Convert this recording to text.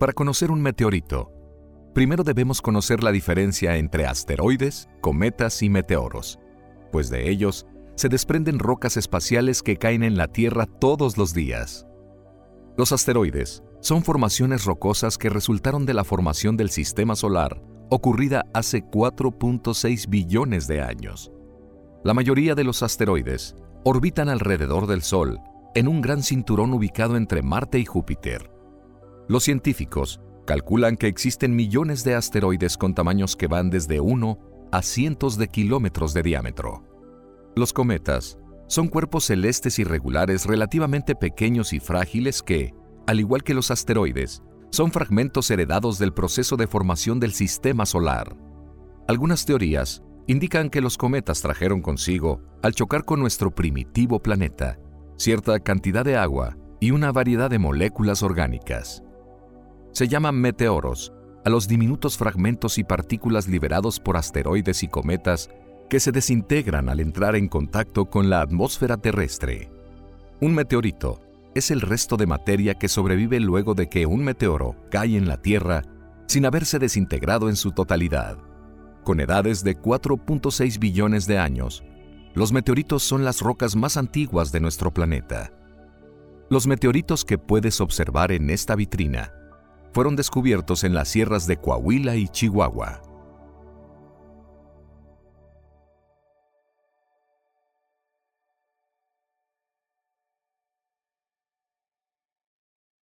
Para conocer un meteorito, primero debemos conocer la diferencia entre asteroides, cometas y meteoros, pues de ellos se desprenden rocas espaciales que caen en la Tierra todos los días. Los asteroides son formaciones rocosas que resultaron de la formación del sistema solar ocurrida hace 4.6 billones de años. La mayoría de los asteroides orbitan alrededor del Sol, en un gran cinturón ubicado entre Marte y Júpiter. Los científicos calculan que existen millones de asteroides con tamaños que van desde 1 a cientos de kilómetros de diámetro. Los cometas son cuerpos celestes irregulares relativamente pequeños y frágiles que, al igual que los asteroides, son fragmentos heredados del proceso de formación del sistema solar. Algunas teorías indican que los cometas trajeron consigo, al chocar con nuestro primitivo planeta, cierta cantidad de agua y una variedad de moléculas orgánicas. Se llaman meteoros a los diminutos fragmentos y partículas liberados por asteroides y cometas que se desintegran al entrar en contacto con la atmósfera terrestre. Un meteorito es el resto de materia que sobrevive luego de que un meteoro cae en la Tierra sin haberse desintegrado en su totalidad. Con edades de 4.6 billones de años, los meteoritos son las rocas más antiguas de nuestro planeta. Los meteoritos que puedes observar en esta vitrina fueron descubiertos en las sierras de Coahuila y Chihuahua.